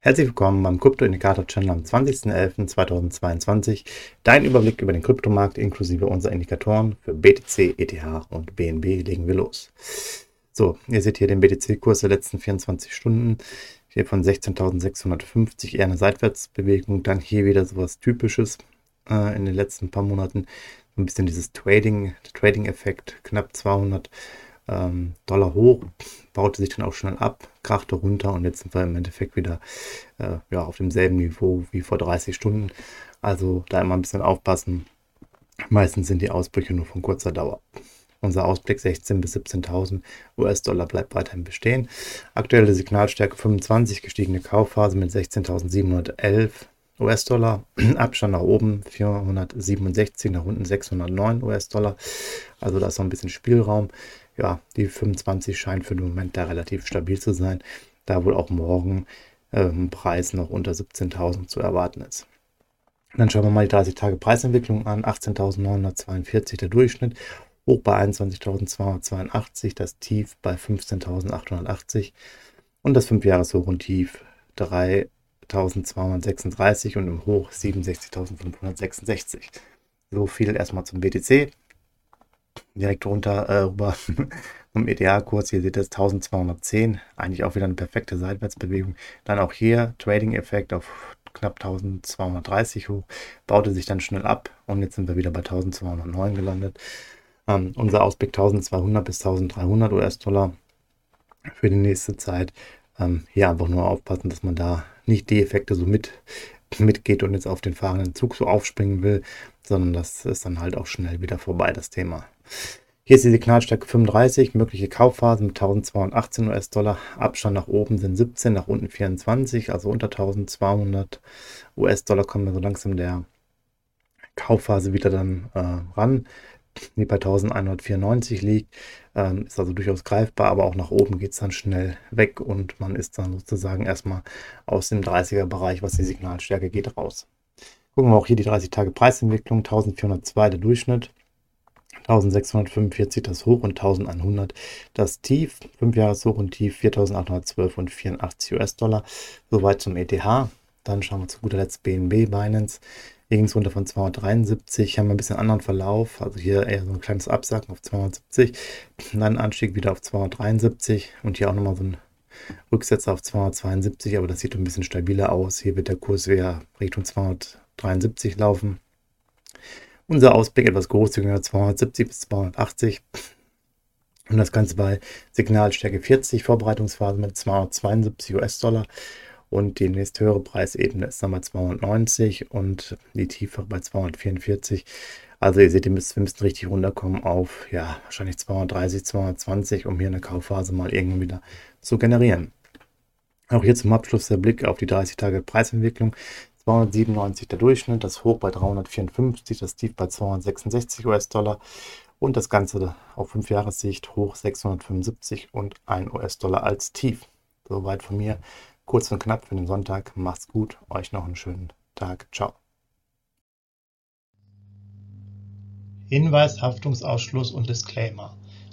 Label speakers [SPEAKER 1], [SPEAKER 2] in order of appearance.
[SPEAKER 1] Herzlich willkommen beim Krypto-Indikator-Channel am 20.11.2022. Dein Überblick über den Kryptomarkt inklusive unserer Indikatoren für BTC, ETH und BNB legen wir los. So, ihr seht hier den BTC-Kurs der letzten 24 Stunden. Hier von 16.650 eher eine Seitwärtsbewegung. Dann hier wieder sowas Typisches äh, in den letzten paar Monaten. Ein bisschen dieses Trading, Trading-Effekt, knapp 200 ähm, Dollar hoch, baute sich dann auch schnell ab, krachte runter und jetzt sind wir im Endeffekt wieder äh, ja, auf demselben Niveau wie vor 30 Stunden. Also da immer ein bisschen aufpassen. Meistens sind die Ausbrüche nur von kurzer Dauer. Unser Ausblick 16.000 bis 17.000 US-Dollar bleibt weiterhin bestehen. Aktuelle Signalstärke 25, gestiegene Kaufphase mit 16.711 US-Dollar. Abstand nach oben 467, nach unten 609 US-Dollar. Also da ist noch ein bisschen Spielraum ja, die 25 scheint für den Moment da relativ stabil zu sein, da wohl auch morgen ähm, Preis noch unter 17.000 zu erwarten ist. Dann schauen wir mal die 30 Tage Preisentwicklung an. 18.942 der Durchschnitt, hoch bei 21.282, das Tief bei 15.880 und das 5-Jahres-Hoch und Tief 3.236 und im Hoch 67.566. So viel erstmal zum BTC direkt runter äh, rüber zum EDA-Kurs. Hier seht ihr es 1210. Eigentlich auch wieder eine perfekte Seitwärtsbewegung. Dann auch hier Trading-Effekt auf knapp 1230 hoch. Baute sich dann schnell ab und jetzt sind wir wieder bei 1209 gelandet. Ähm, unser Ausblick 1200 bis 1300 US-Dollar für die nächste Zeit. Ähm, hier einfach nur aufpassen, dass man da nicht die Effekte so mit mitgeht und jetzt auf den fahrenden Zug so aufspringen will, sondern das ist dann halt auch schnell wieder vorbei, das Thema. Hier ist die Signalstärke 35, mögliche Kaufphase mit 1218 US-Dollar. Abstand nach oben sind 17, nach unten 24, also unter 1200 US-Dollar kommen wir so langsam der Kaufphase wieder dann äh, ran, die bei 1194 liegt. Ähm, ist also durchaus greifbar, aber auch nach oben geht es dann schnell weg und man ist dann sozusagen erstmal aus dem 30er-Bereich, was die Signalstärke geht, raus. Gucken wir auch hier die 30 Tage Preisentwicklung, 1402 der Durchschnitt. 1645 das Hoch und 1100 das Tief. 5 Jahres Hoch und Tief 4812 und 84 US-Dollar. Soweit zum ETH. Dann schauen wir zu guter Letzt BNB Binance. Hier ging es runter von 273, haben ein bisschen anderen Verlauf. Also hier eher so ein kleines Absacken auf 270. Dann Anstieg wieder auf 273 und hier auch nochmal so ein Rücksetzer auf 272, aber das sieht ein bisschen stabiler aus. Hier wird der Kurs wieder Richtung 273 laufen. Unser Ausblick etwas großzügiger, 270 bis 280. Und das Ganze bei Signalstärke 40, Vorbereitungsphase mit 272 US-Dollar. Und die nächste höhere Preisebene ist dann bei 290 und die tiefere bei 244. Also ihr seht, wir müssen richtig runterkommen auf, ja, wahrscheinlich 230, 220, um hier eine Kaufphase mal irgendwie wieder zu generieren. Auch hier zum Abschluss der Blick auf die 30 Tage Preisentwicklung. 297 der Durchschnitt, das Hoch bei 354, das Tief bei 266 US-Dollar und das Ganze auf 5 Jahressicht hoch 675 und 1 US-Dollar als Tief. Soweit von mir. Kurz und knapp für den Sonntag. Macht's gut. Euch noch einen schönen Tag. Ciao.
[SPEAKER 2] Hinweis, Haftungsausschluss und Disclaimer.